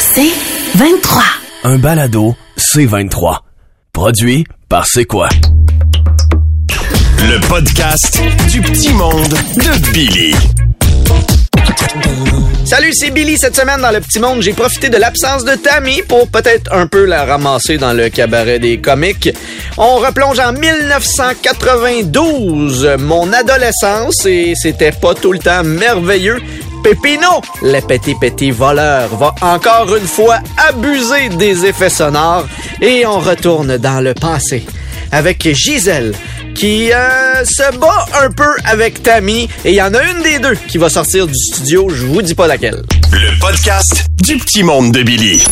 C'est 23. Un balado C23. Produit par C'est quoi? Le podcast du petit monde de Billy. Salut, c'est Billy. Cette semaine, dans le petit monde, j'ai profité de l'absence de Tammy pour peut-être un peu la ramasser dans le cabaret des comiques. On replonge en 1992, mon adolescence, et c'était pas tout le temps merveilleux. Pépino, le petit petit voleur, va encore une fois abuser des effets sonores et on retourne dans le passé avec Gisèle qui euh, se bat un peu avec Tammy et il y en a une des deux qui va sortir du studio, je vous dis pas laquelle. Le podcast du petit monde de Billy.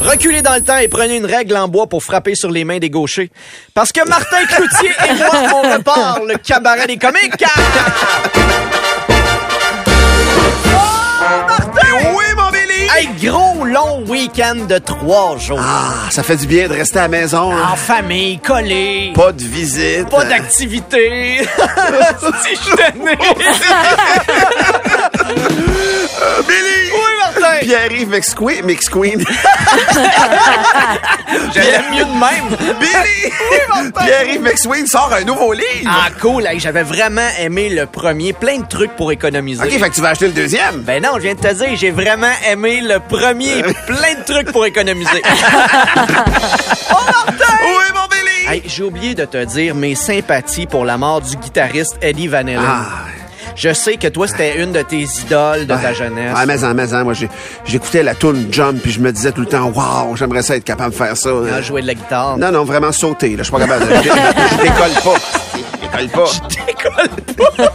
Reculez dans le temps et prenez une règle en bois pour frapper sur les mains des gauchers. Parce que Martin Cloutier et moi, on repart le cabaret des comiques. Oui, mon Billy! Hey, gros long week-end de trois jours. Ah, ça fait du bien de rester à la maison. hein. En famille, collé. Pas de visite. Pas d'activité. si je Pierre-Yves McSqueen. McSqueen. J'aime mieux de même. Billy! Pierre-Yves McSween sort un nouveau livre. Ah, cool. Hey, J'avais vraiment aimé le premier. Plein de trucs pour économiser. OK, fait que tu vas acheter le deuxième. Ben non, je viens de te dire, j'ai vraiment aimé le premier. Plein de trucs pour économiser. oh, Martin! Oui, mon Billy! Hey, j'ai oublié de te dire mes sympathies pour la mort du guitariste Eddie Van Halen. Ah. Je sais que toi, c'était une de tes idoles de ta jeunesse. Ouais, mais en, mais en, moi, j'ai- j'écoutais la tune Jump, puis je me disais tout le temps, waouh, j'aimerais ça être capable de faire ça. Jouer de la guitare. Non, non, vraiment sauter, là. Je suis pas capable de. Je je décolle pas. Je décolle pas. Décolle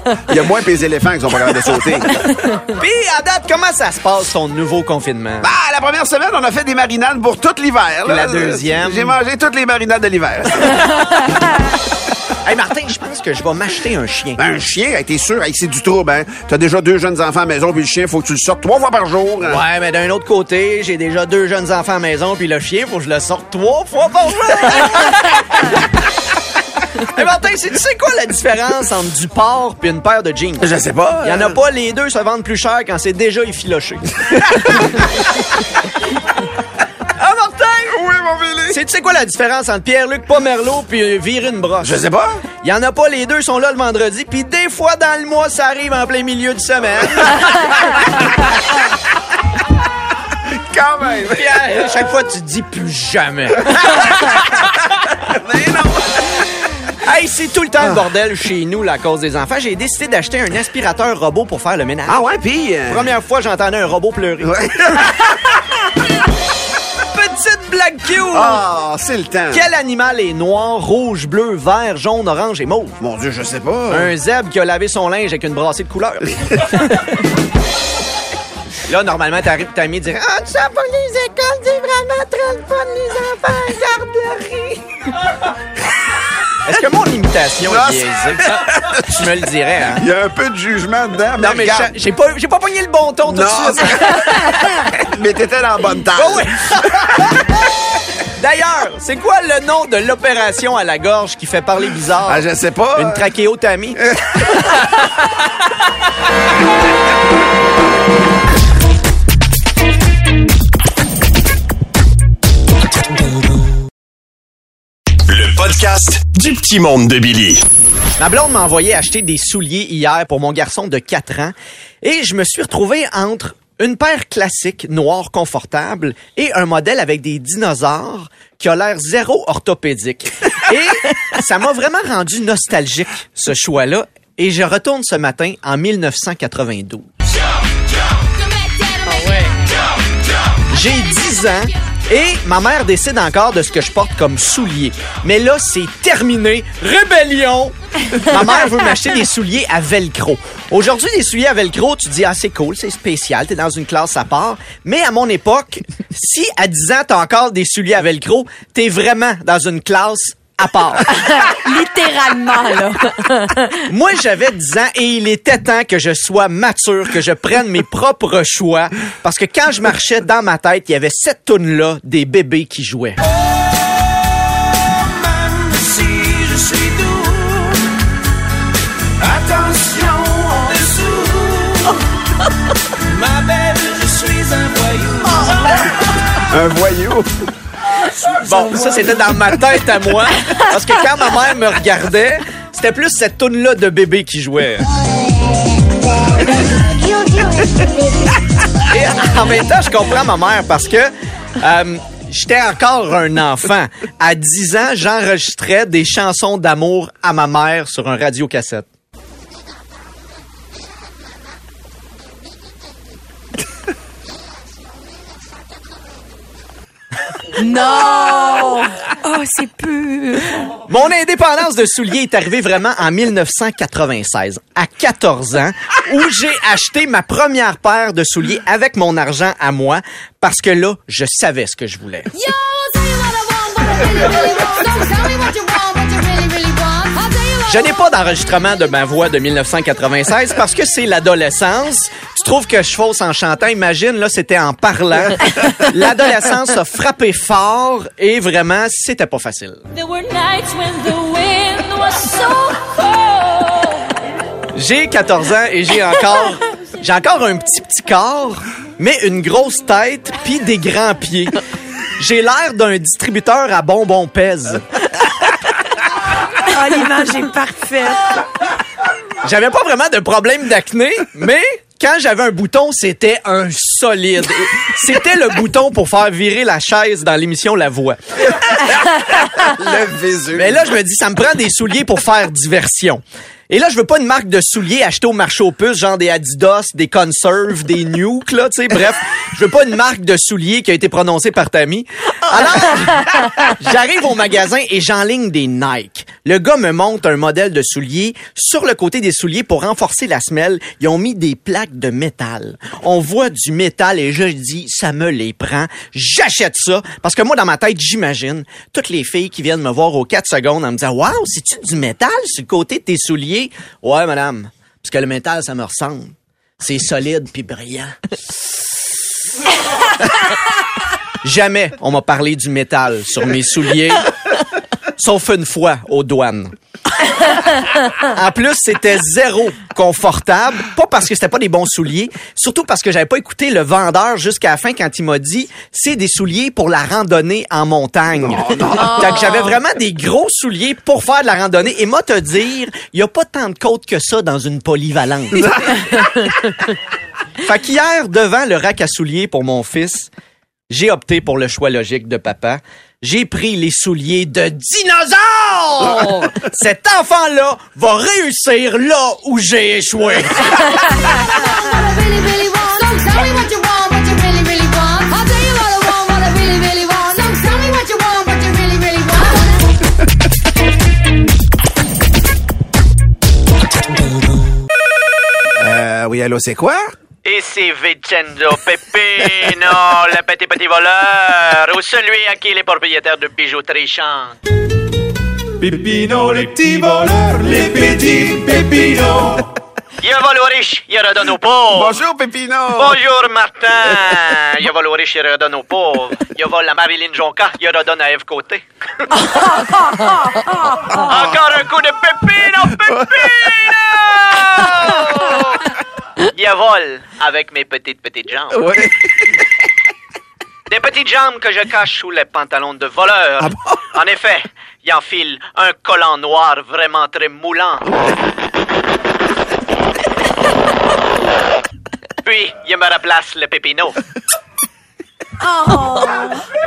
pas. Il y a moins que les éléphants qui sont pas capables de sauter. Puis, à date, comment ça se passe, son nouveau confinement? Bah, la première semaine, on a fait des marinades pour tout l'hiver. La deuxième? J'ai mangé toutes les marinades de l'hiver. Hey, Martin, je pense que je vais m'acheter un chien. Ben, un chien, hey, t'es sûr, hey, c'est du trouble, hein? T'as déjà deux jeunes enfants à la maison, puis le chien, faut que tu le sortes trois fois par jour. hein? Ouais, mais d'un autre côté, j'ai déjà deux jeunes enfants à la maison, puis le chien, faut que je le sorte trois fois par jour. hey, Martin, c'est- tu sais quoi la différence entre du porc puis une paire de jeans? Je sais pas. Il y en a pas, les deux se vendent plus cher quand c'est déjà effiloché. ah. C'est- Tu sais quoi la différence entre Pierre-Luc Pomerleau puis euh, virer une broche? Je sais pas. Il y en a pas, les deux sont là le vendredi, puis des fois dans le mois, ça arrive en plein milieu de semaine. Quand même. Pierre, chaque fois, tu te dis plus jamais. Mais non. Hey, c'est tout le temps le bordel chez nous, à cause des enfants. J'ai décidé d'acheter un aspirateur robot pour faire le ménage. Ah ouais, puis... euh, Première fois, j'entendais un robot pleurer. Cute! Ah, c'est le temps. Quel animal est noir, rouge, bleu, vert, jaune, orange et mauve? Mon Dieu, je sais pas. Un zèbre qui a lavé son linge avec une brassée de couleurs. Là, normalement, t'arrives, ta amie dirait Ah, tu pas, les écoles, c'est vraiment très le fun, les enfants en garderie. Est-ce que mon imitation Non, est biaisée? tu me le dirais, hein? Il y a un peu de jugement dedans. Non, mais regarde. j'ai pas, j'ai pas pogné le bon ton tout de suite. mais t'étais dans la bonne table. Oh oui. D'ailleurs, c'est quoi le nom de l'opération à la gorge qui fait parler bizarre? Ah, je sais pas. Une trachéotomie. podcast du petit monde de Billy. Ma blonde m'a envoyé acheter des souliers hier pour mon garçon de 4 ans et je me suis retrouvé entre une paire classique noire confortable et un modèle avec des dinosaures qui a l'air zéro orthopédique. Et ça m'a vraiment rendu nostalgique, ce choix-là. Et je retourne ce matin en 1992. J'ai 10 ans et ma mère décide encore de ce que je porte comme souliers. Mais là, c'est terminé. Rébellion! ma mère veut m'acheter des souliers à velcro. Aujourd'hui, des souliers à velcro, tu dis, ah, c'est cool, c'est spécial, t'es dans une classe à part. Mais à mon époque, si à 10 ans, t'as encore des souliers à velcro, t'es vraiment dans une classe à part. Littéralement, là. Moi, j'avais 10 ans et il était temps que je sois mature, que je prenne mes propres choix. Parce que quand je marchais dans ma tête, il y avait cette toune-là des bébés qui jouaient. Un voyou. Bon, ça, c'était dans ma tête à moi. Parce que quand ma mère me regardait, c'était plus cette toune-là de bébé qui jouait. Et en même temps, je comprends ma mère parce que euh, j'étais encore un enfant. À 10 ans, j'enregistrais des chansons d'amour à ma mère sur un radiocassette. Non! Oh, c'est pur. Mon indépendance de souliers est arrivée vraiment en 1996, à 14 ans, où j'ai acheté ma première paire de souliers avec mon argent à moi, parce que là, je savais ce que je voulais. Je n'ai pas d'enregistrement de ma voix de 1996 parce que c'est l'adolescence. Tu trouves que je fausse en chantant? Imagine, là, c'était en parlant. L'adolescence a frappé fort et vraiment, c'était pas facile. There were nights when the wind was so cold. J'ai 14 ans et j'ai encore, j'ai encore un petit petit corps, mais une grosse tête puis des grands pieds. J'ai l'air d'un distributeur à bonbons pèse. Oh, l'image est parfaite. J'avais pas vraiment de problème d'acné, mais quand j'avais un bouton, c'était un solide. C'était le bouton pour faire virer la chaise dans l'émission La Voix. Le Vésu. Mais là, je me dis, ça me prend des souliers pour faire diversion. Et là, je veux pas une marque de souliers achetée au marché aux puces, genre des Adidas, des Conserve, des Nuke, là, tu sais, bref. Je veux pas une marque de souliers qui a été prononcée par Tammy. Alors, j'arrive au magasin et j'enligne des Nike. Le gars me montre un modèle de souliers. Sur le côté des souliers, pour renforcer la semelle, ils ont mis des plaques de métal. On voit du métal et je dis, ça me les prend. J'achète ça. Parce que moi, dans ma tête, j'imagine toutes les filles qui viennent me voir aux 4 secondes en me disant, waouh, c'est-tu du métal sur le côté de tes souliers? Ouais, madame. Parce que le métal, ça me ressemble. C'est solide puis brillant. Jamais on m'a parlé du métal sur mes souliers, sauf une fois aux douanes. En plus, c'était zéro confortable, pas parce que c'était pas des bons souliers, surtout parce que j'avais pas écouté le vendeur jusqu'à la fin quand il m'a dit c'est des souliers pour la randonnée en montagne. Fait que j'avais vraiment des gros souliers pour faire de la randonnée et moi te dire, il y a pas tant de côtes que ça dans une polyvalente. fait qu'hier devant le rack à souliers pour mon fils, j'ai opté pour le choix logique de papa. J'ai pris les souliers de dinosaure! Cet enfant-là va réussir là où j'ai échoué. Euh, oui, allô, c'est quoi? Ici Vincenzo Peppino, le petit petit voleur, ou celui à qui les propriétaires de bijouterie chantent. Pépino, les petits voleurs, les petits Pépino. Je vole aux riches, je redonne aux pauvres. Bonjour, Pépino. Bonjour Martin, je vole aux riches, je redonne aux pauvres. Je vole à Marilyn Jonca, je redonne à Eve Côté. Encore un coup de Pépino, Pépino! Je vole avec mes petites petites jambes. Ouais. Des petites jambes que je cache sous les pantalons de voleur. En effet, il enfile un collant noir vraiment très moulant. Puis, il me remplace le pépino. Oh,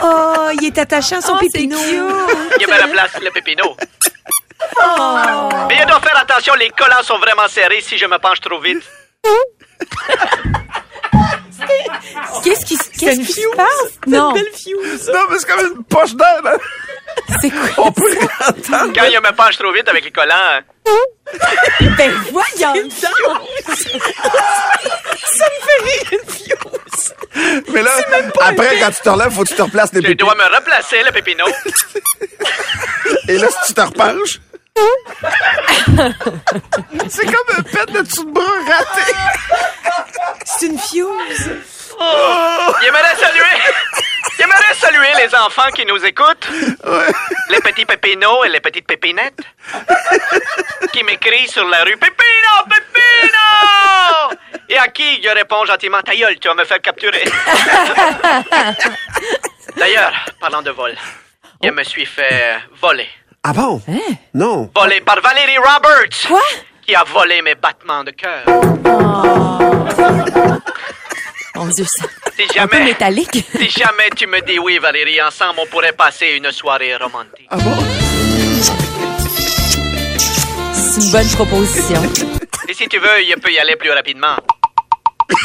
oh, il est attachant son pépino. Il me remplace le pépino. Mais je dois faire attention, les collants sont vraiment serrés si je me penche trop vite. Qu'est-ce qui, qu'est-ce qui se passe? Non. Non, mais c'est comme une poche d'air. là. C'est quoi? On peut entendre. Quand je me penche trop vite avec les collants, Ben voyons Mais là, après, quand tu te relèves, faut que tu te replaces les je pépés. dois me replacer le pépino. Et là, si tu te repenches. c'est comme un pet de dessous de bras raté. C'est une fuse. J'aimerais saluer. J'aimerais saluer les enfants qui nous écoutent. Les petits pépinos et les petites pépinettes. qui m'écrient sur la rue Pépino, Pépino! Oh! Et à qui je réponds gentiment, ta gueule, tu vas me faire capturer. D'ailleurs, parlant de vol, je me suis fait voler. Ah bon? Non. Volé par Valérie Roberts. Quoi? Qui a volé mes battements de cœur. Mon Dieu, ça. Si Un peu jamais, métallique. si jamais tu me dis oui, Valérie, ensemble, on pourrait passer une soirée romantique. Ah bon? C'est une bonne proposition. Et si tu veux, je peux y aller plus rapidement.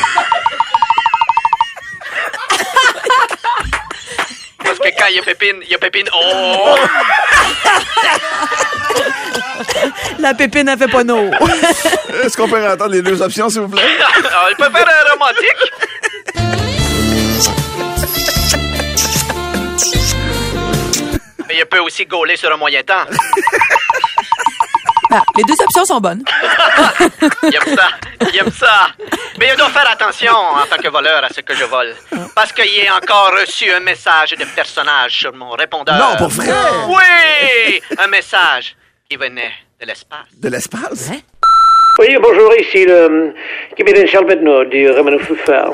Parce que quand il y a pépine, il y a pépine. Oh! La pépine, elle fait pas non. Est-ce qu'on peut entendre les deux options, s'il vous plaît? Alors, il peut faire un romantique. Mais il peut aussi gauler sur un moyen temps. Ah, les deux options sont bonnes. Il aime ça. Il aime ça. Mais je dois faire attention en tant que voleur à ce que je vole. Parce qu'il y a encore reçu un message de personnage sur mon répondeur. Non, pour vrai? Oui! Un message qui venait de l'espace. De l'espace? Oui, bonjour, ici le capitaine Charles Bednaud du Romano Fufard.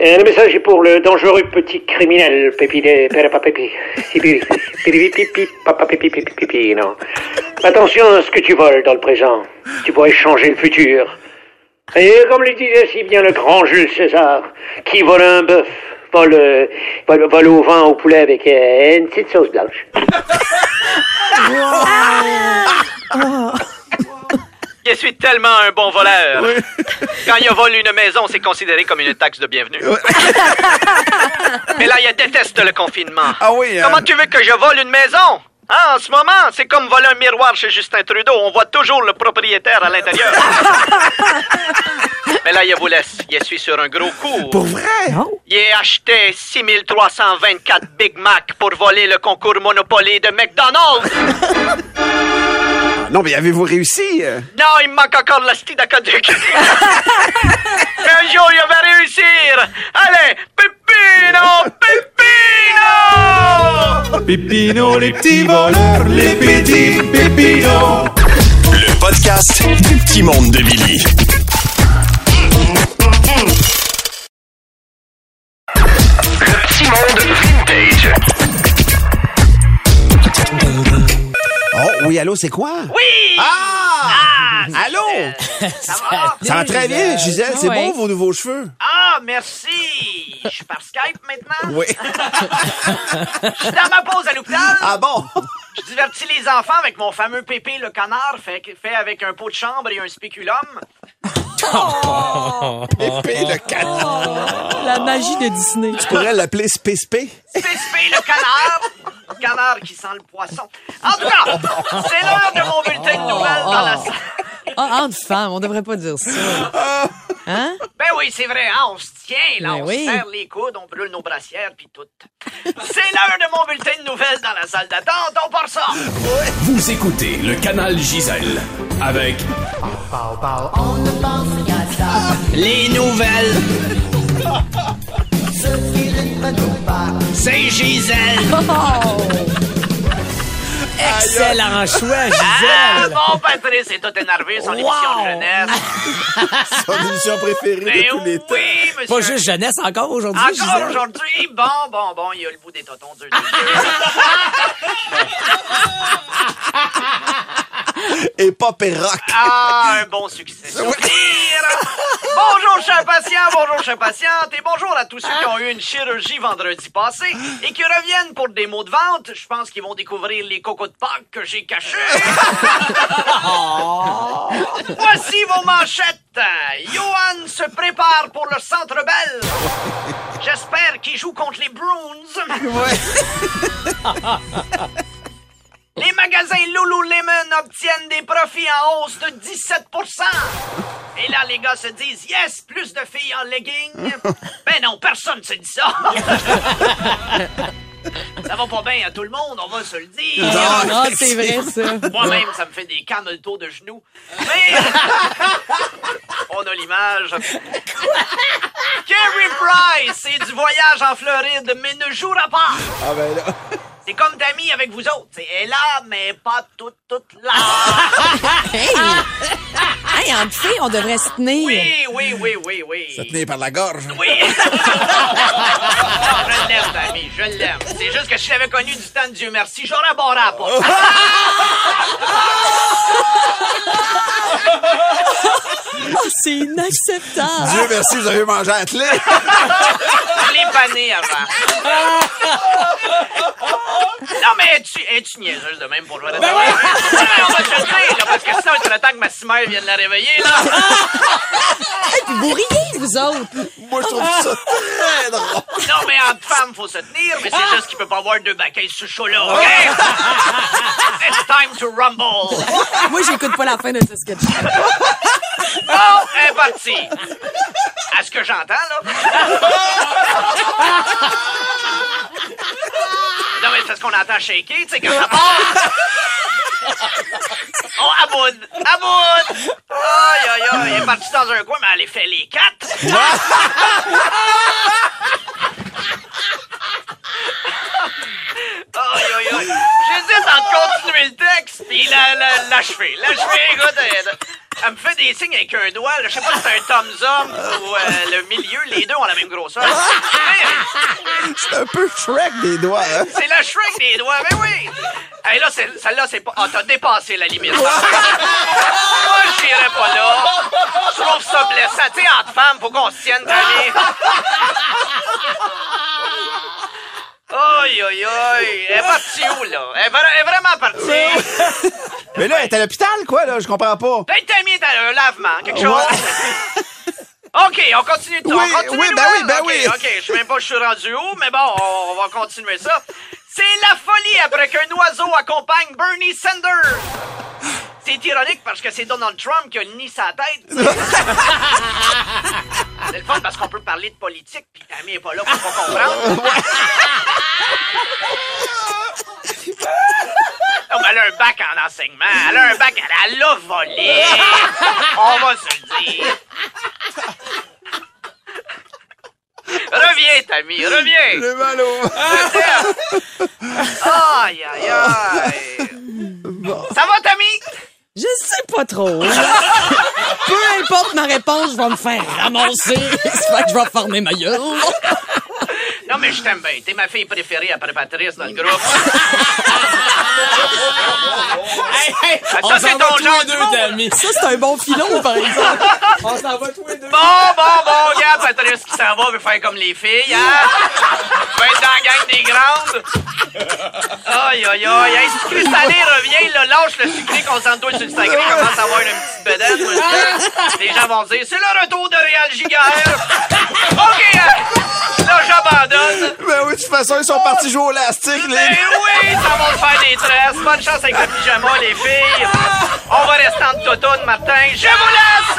Euh, le message est pour le dangereux petit criminel. Pipi, pipi, pipi, papa pipi, pipi, pipi, non. Attention à ce que tu voles dans le présent. Tu pourrais changer le futur. Et comme le disait si bien le grand Jules César, qui vole un bœuf, vole, vole, vole au vent au poulet avec euh, une petite sauce blanche. Je suis tellement un bon voleur. Quand il vole une maison, c'est considéré comme une taxe de bienvenue. Mais là, il déteste le confinement. Ah oui, hein? Comment tu veux que je vole une maison? Hein, en ce moment, c'est comme voler un miroir chez Justin Trudeau. On voit toujours le propriétaire à l'intérieur. Mais là, il vous laisse. Je suis sur un gros coup. Pour vrai? J'ai acheté 6324 Big Mac pour voler le concours Monopoly de McDonald's. Non, mais avez-vous réussi? euh? Non, il me manque encore la style d'aqueduc. Mais un jour, il va réussir. Allez, Pepino, Pepino! Pépino, les petits voleurs, les petits pépinos. Le podcast du petit monde de Billy. Oui, allô, c'est quoi? Oui! Ah! Allô? Ça va? Ça va très bien, Gisèle. C'est Ouais. beau, vos nouveaux cheveux. Ah, merci! Je suis par Skype maintenant. Oui. Je suis dans ma pause à l'hôpital. Ah bon? Je divertis les enfants avec mon fameux pépé le canard fait, fait avec un pot de chambre et un spéculum. Épée le canard. La magie de Disney. Tu pourrais l'appeler Space P. Pépé le canard. Le canard qui sent le poisson. En tout cas, c'est l'heure de mon bulletin de nouvelles dans la salle. Ah, entre femmes, on devrait pas dire ça. Hein? Ben oui, c'est vrai, hein, on se tient, là, Ben on oui. se serre les coudes, on brûle nos brassières, puis tout. C'est l'heure de mon bulletin de nouvelles dans la salle d'attente, on part ça! Vous écoutez le canal Gisèle avec Les nouvelles! C'est Gisèle! Excellent choix, Ah, Gisèle. bon, Patrice est tout énervé, son émission de jeunesse. Son émission préférée Ben de tous les temps. oui, monsieur. Pas juste jeunesse encore aujourd'hui, Encore Gisèle. aujourd'hui, bon, bon, bon, il y a le bout des totons du Et pop et rock. Ah, un bon succès. Bonjour, chers patients, bonjour, chers patientes, et bonjour à tous ceux qui ont eu une chirurgie vendredi passé et qui reviennent pour des mots de vente. Je pense qu'ils vont découvrir les cocos de Pâques que j'ai cachés. Voici vos manchettes. Johan se prépare pour le Centre Bell. J'espère qu'il joue contre les Bruins. Les magasins Lululemon obtiennent des profits en hausse de 17% Et là, les gars se disent Yes, plus de filles en leggings. ben non, personne se dit ça. ça va pas bien à tout le monde, on va se le dire. Ah, c'est vrai, ça. Moi-même, ça me fait des cameltos de genoux. Mais on a l'image. Carrie Price, c'est du voyage en Floride, mais ne jouera pas. Ah ben là. C'est comme d'amis avec vous autres. C'est- Elle est là, mais pas toute, toute là. Hey! Hey, entre filles, on devrait se tenir. Oui, oui, oui, oui, oui. Se tenir par la gorge. Oui. je l'aime, Tammy, je l'aime. C'est juste que si je l'avais connu du temps de Dieu merci, j'aurais barré à pas. Oh, c'est inacceptable. Dieu merci, vous avez mangé à clé. Je l'ai pané avant. Non, mais es-tu, es-tu niaiseuse de même pour jouer à la télé? Ouais, on va te le dire, là, parce que sinon, il serait temps que ma cimère vienne la réveiller, là. Hey, puis vous riez, vous autres. Moi, je trouve ça très drôle. Non, mais entre femmes, faut se tenir, mais c'est juste qu'il peut pas avoir deux baquets sous chaud là, OK? It's time to rumble. Moi, j'écoute pas la fin de ce sketch. Bon, est partie. À ce que j'entends, là. C'est ce qu'on entend shaker, tu sais, quand ça part. Oh, à bout, à bout. Aïe, aïe, aïe, elle est partie dans un coin, mais elle a fait les quatre. Aïe, aïe, aïe. J'hésite entre continuer le texte puis la- la- l'achever. L'achever, écoute, elle, me fait des signes avec un doigt. là. Je sais pas si c'est un thumbs up ou euh, le milieu. Les deux ont la même grosseur. Mais, C'est un peu Shrek des doigts, hein? C'est la Shrek des doigts, mais oui! Hey, là, celle-là, c'est pas. Ah, t'as dépassé la limite. Moi, j'irais pas là. Je trouve ça blessant. Tu sais, entre femmes, faut qu'on se tienne, Tammy. Aïe, aïe, aïe. Elle est partie où, là? Elle est, elle est vraiment partie. Mais là, elle est à l'hôpital, quoi, là? Je comprends pas. Peut-être est à un lavement, quelque chose. OK, on continue. Oui, on continue oui, ben oui, ben oui. OK, je sais même pas je suis rendu où, mais bon, on, on va continuer ça. C'est la folie après qu'un oiseau accompagne Bernie Sanders. C'est ironique parce que c'est Donald Trump qui a le nid sa tête. c'est le fun parce qu'on peut parler de politique, puis Tammy est pas là pour pas comprendre. Non, mais elle a un bac en enseignement. Elle a un bac, elle, elle a volé. On va se le dire. Reviens, Tammy, reviens. Le ballon. Aïe, aïe, aïe. Ça va, Tammy? Je sais pas trop. Peu importe ma réponse, je vais me faire ramasser. Ça fait que je vais fermer ma gueule. Non, mais je t'aime bien. T'es ma fille préférée après Patrice dans le groupe. ça, c'est ton genre d'humour. Ça, c'est un bon filon, par exemple. Bon, bon, bon, regarde, Patrice qui s'en va veut faire comme les filles, hein? Va être dans la gang des grandes. Aïe, aïe, aïe. Hey, si Chris Salé revient, là, lâche le sucré, concentre-toi sur le sacré, commence à avoir une petite bedaine. moi, je dis. Les gens vont dire, c'est le retour de Réal Giguère. Façon, ils sont partis jouer au lastique, les Ben oui, ça va te faire des tresses. Bonne chance avec le pyjama, les filles. On va rester en totoune, Martin. Je vous laisse!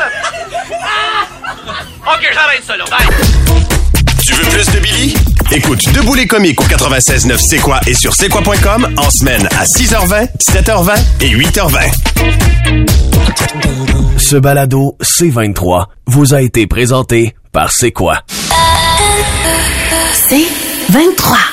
OK, j'arrête ça, là. Bye. Tu veux plus de Billy? Écoute Debout les comiques au 96.9 C'est quoi et sur c'est quoi.com en semaine à 6h20, 7h20 et 8h20. Ce balado C23 vous a été présenté par C'est quoi? C'est 23.